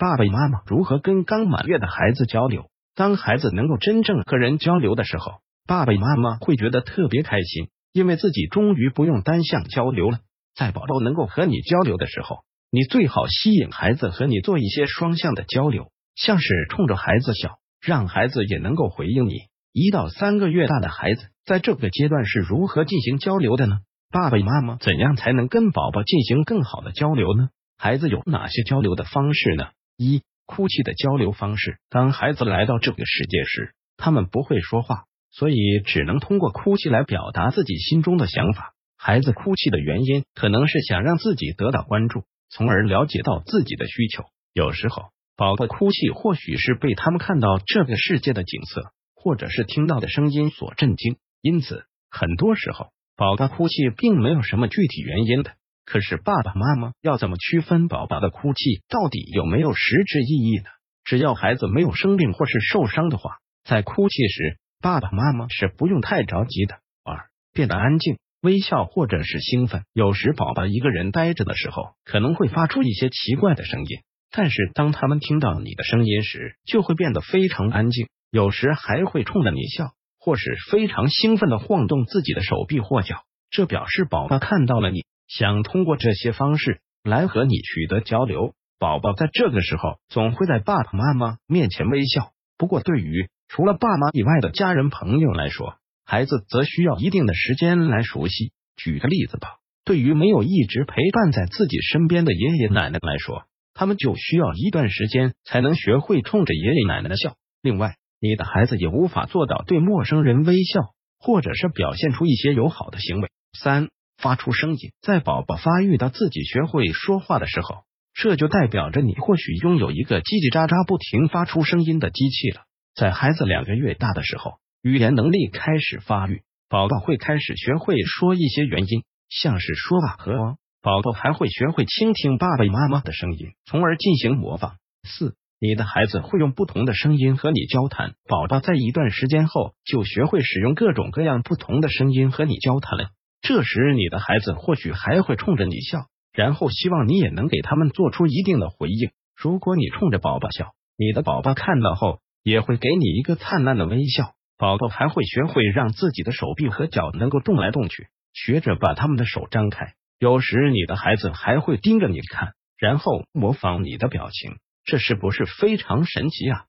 爸爸妈妈如何跟刚满月的孩子交流？当孩子能够真正和人交流的时候，爸爸妈妈会觉得特别开心，因为自己终于不用单向交流了。在宝宝能够和你交流的时候，你最好吸引孩子和你做一些双向的交流，像是冲着孩子笑，让孩子也能够回应你。一到三个月大的孩子在这个阶段是如何进行交流的呢？爸爸妈妈怎样才能跟宝宝进行更好的交流呢？孩子有哪些交流的方式呢？一、哭泣的交流方式。当孩子来到这个世界时，他们不会说话，所以只能通过哭泣来表达自己心中的想法。孩子哭泣的原因可能是想让自己得到关注，从而了解到自己的需求。有时候，宝宝哭泣或许是被他们看到这个世界的景色，或者是听到的声音所震惊。因此，很多时候，宝宝哭泣并没有什么具体原因的。可是爸爸妈妈要怎么区分宝宝的哭泣到底有没有实质意义呢？只要孩子没有生病或是受伤的话，在哭泣时，爸爸妈妈是不用太着急的。二，变得安静、微笑或者是兴奋。有时宝宝一个人呆着的时候，可能会发出一些奇怪的声音，但是当他们听到你的声音时，就会变得非常安静。有时还会冲着你笑，或是非常兴奋的晃动自己的手臂或脚，这表示宝宝看到了你。想通过这些方式来和你取得交流，宝宝在这个时候总会在爸爸妈妈面前微笑。不过，对于除了爸妈以外的家人朋友来说，孩子则需要一定的时间来熟悉。举个例子吧，对于没有一直陪伴在自己身边的爷爷奶奶来说，他们就需要一段时间才能学会冲着爷爷奶奶的笑。另外，你的孩子也无法做到对陌生人微笑，或者是表现出一些友好的行为。三。发出声音，在宝宝发育到自己学会说话的时候，这就代表着你或许拥有一个叽叽喳喳不停发出声音的机器了。在孩子两个月大的时候，语言能力开始发育，宝宝会开始学会说一些原因，像是说吧和。宝宝还会学会倾听爸爸妈妈的声音，从而进行模仿。四，你的孩子会用不同的声音和你交谈。宝宝在一段时间后就学会使用各种各样不同的声音和你交谈了。这时，你的孩子或许还会冲着你笑，然后希望你也能给他们做出一定的回应。如果你冲着宝宝笑，你的宝宝看到后也会给你一个灿烂的微笑。宝宝还会学会让自己的手臂和脚能够动来动去，学着把他们的手张开。有时，你的孩子还会盯着你看，然后模仿你的表情。这是不是非常神奇啊？